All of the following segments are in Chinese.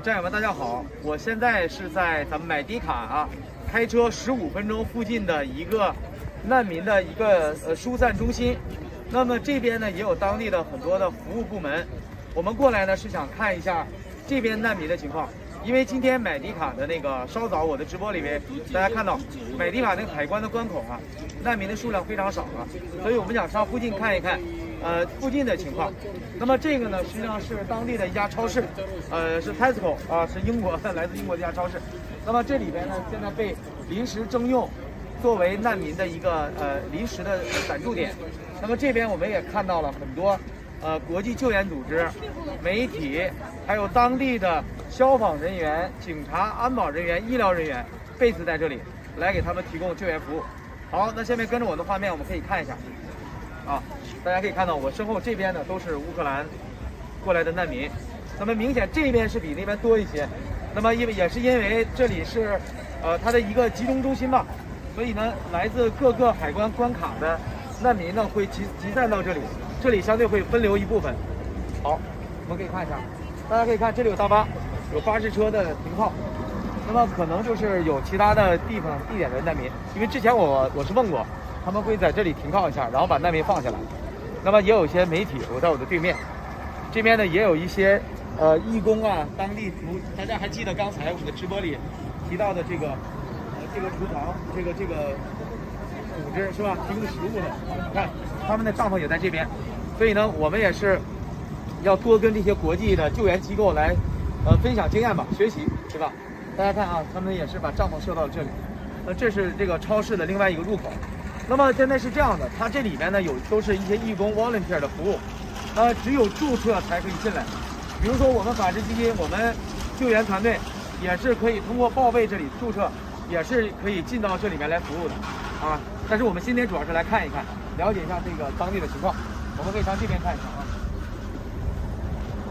战友们，大家好！我现在是在咱们买迪卡啊，开车十五分钟附近的一个难民的一个呃疏散中心。那么这边呢也有当地的很多的服务部门。我们过来呢是想看一下这边难民的情况，因为今天买迪卡的那个稍早我的直播里面，大家看到买迪卡那个海关的关口啊，难民的数量非常少啊，所以我们想上附近看一看。呃，附近的情况。那么这个呢，实际上是当地的一家超市，呃，是 Tesco 啊，是英国 来自英国的一家超市。那么这里边呢，现在被临时征用，作为难民的一个呃临时的暂住点。那么这边我们也看到了很多呃国际救援组织、媒体，还有当地的消防人员、警察、安保人员、医疗人员，被子在这里来给他们提供救援服务。好，那下面跟着我的画面，我们可以看一下。啊，大家可以看到我身后这边呢都是乌克兰过来的难民，那么明显这边是比那边多一些，那么因为也是因为这里是呃它的一个集中中心吧，所以呢来自各个海关关卡的难民呢会集集散到这里，这里相对会分流一部分。好，我们可以看一下，大家可以看这里有大巴，有巴士车的停靠，那么可能就是有其他的地方地点的难民，因为之前我我是问过。他们会在这里停靠一下，然后把难民放下来。那么也有一些媒体，我在我的对面，这边呢也有一些呃义工啊，当地服。大家还记得刚才我们的直播里提到的这个呃这个厨房，这个这个组织是吧？提供食物的，你看他们的帐篷也在这边。所以呢，我们也是要多跟这些国际的救援机构来呃分享经验吧，学习，是吧？大家看啊，他们也是把帐篷设到了这里。那这是这个超市的另外一个入口。那么现在是这样的，它这里面呢有都是一些义工 volunteer 的服务，呃，只有注册才可以进来。比如说我们法治基金，我们救援团队也是可以通过报备这里注册，也是可以进到这里面来服务的啊。但是我们今天主要是来看一看，了解一下这个当地的情况。我们可以上这边看一下啊。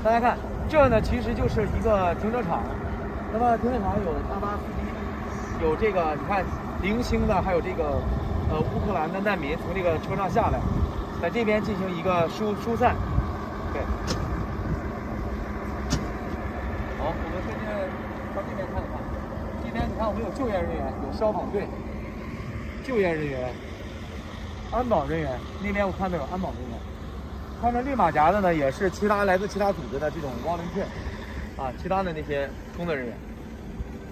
大家看，这呢其实就是一个停车场。那么停车场有大巴司机，有这个你看零星的，还有这个。呃，乌克兰的难民从这个车上下来，在这边进行一个疏疏散。对。好，我们现在到这边看一看。这边你看，我们有救援人员，有消防队、救援人员、安保人员。那边我看到有安保人员。穿着绿马甲的呢，也是其他来自其他组织的这种 volunteer 啊，其他的那些工作人员。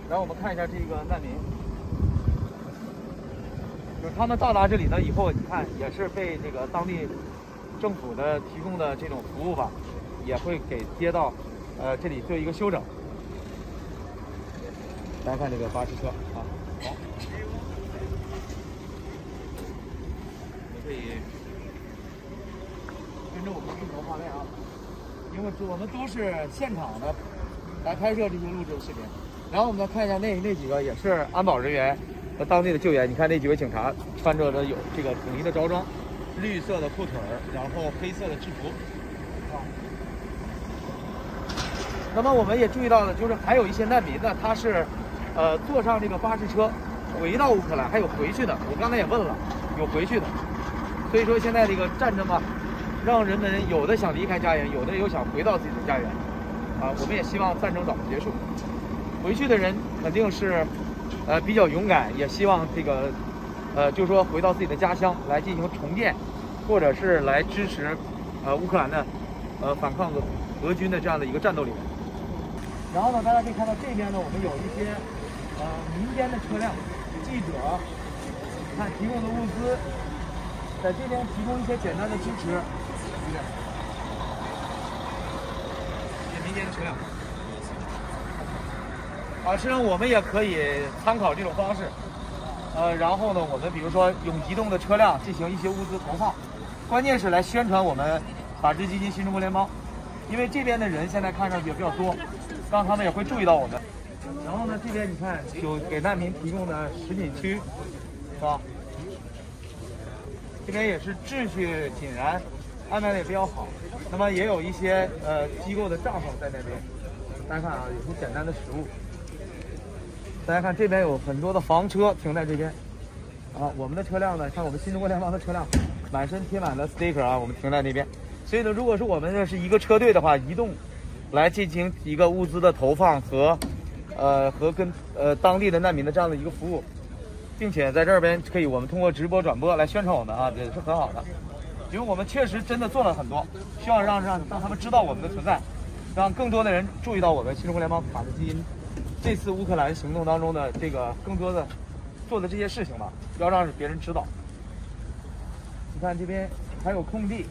然后我们看一下这个难民。就是他们到达这里呢以后，你看也是被这个当地政府的提供的这种服务吧，也会给接到呃这里做一个休整。大家看这个巴士车啊，好，也可以跟着我们镜头画面啊，因为我们都是现场的来拍摄这些录制的视频，然后我们再看一下那那几个也是安保人员。和当地的救援，你看那几位警察穿着的有这个统一的着装，绿色的裤腿儿，然后黑色的制服。啊，那么我们也注意到了，就是还有一些难民呢，他是，呃，坐上这个巴士车回到乌克兰，还有回去的。我刚才也问了，有回去的。所以说现在这个战争嘛，让人们有的想离开家园，有的又想回到自己的家园。啊，我们也希望战争早结束。回去的人肯定是。呃，比较勇敢，也希望这个，呃，就是说回到自己的家乡来进行重建，或者是来支持，呃，乌克兰的，呃，反抗俄俄军的这样的一个战斗里面。然后呢，大家可以看到这边呢，我们有一些，呃，民间的车辆，记者，看提供的物资，在这边提供一些简单的支持，一些民间的车辆。啊，实际上我们也可以参考这种方式，呃，然后呢，我们比如说用移动的车辆进行一些物资投放，关键是来宣传我们法治基金新中国联邦，因为这边的人现在看上去也比较多，让他们也会注意到我们。然后呢，这边你看有给难民提供的食品区，是吧？这边也是秩序井然，安排的也比较好。那么也有一些呃机构的帐篷在那边，大家看啊，有些简单的食物。大家看这边有很多的房车停在这边，啊，我们的车辆呢，像我们新中国联邦的车辆，满身贴满了 sticker 啊，我们停在那边。所以呢，如果是我们这是一个车队的话，移动，来进行一个物资的投放和，呃和跟呃当地的难民的这样的一个服务，并且在这边可以我们通过直播转播来宣传我们啊，也是很好的，因为我们确实真的做了很多，希望让让让他们知道我们的存在，让更多的人注意到我们新中国联邦卡特基因。这次乌克兰行动当中的这个更多的做的这些事情吧，要让别人知道。你看这边还有空地，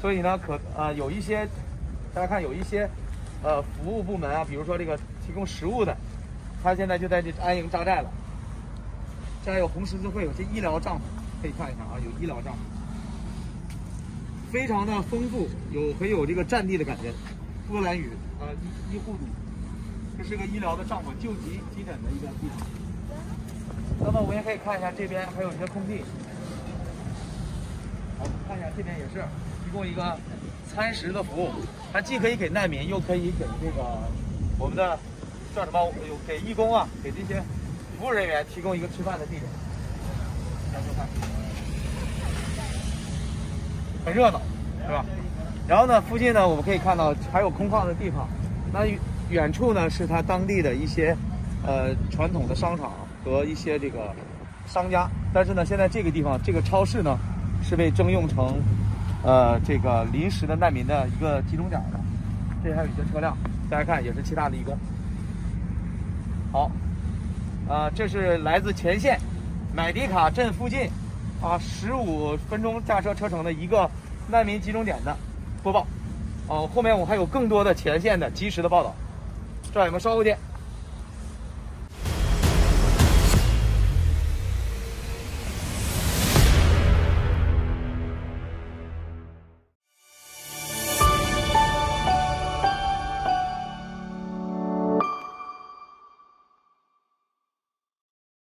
所以呢可呃有一些大家看有一些呃服务部门啊，比如说这个提供食物的，他现在就在这安营扎寨了。这还有红十字会有些医疗帐篷，可以看一下啊，有医疗帐篷，非常的丰富，有很有这个战地的感觉。波兰语啊，医医护组，这是个医疗的帐篷，救急急诊的一个地方。那么我们也可以看一下这边还有一些空地。好，看一下这边也是提供一个餐食的服务，它既可以给难民，又可以给这个我们的叫什么？有给义工啊，给这些。服务人员提供一个吃饭的地点，来做饭，很热闹，是吧？然后呢，附近呢，我们可以看到还有空旷的地方。那远处呢，是他当地的一些呃传统的商场和一些这个商家。但是呢，现在这个地方这个超市呢，是被征用成呃这个临时的难民的一个集中点了。这还有一些车辆，大家看也是其他的义工。好。啊，这是来自前线，买迪卡镇附近，啊，十五分钟驾车车程的一个难民集中点的播报。哦，后面我还有更多的前线的及时的报道。这儿有没有烧过电？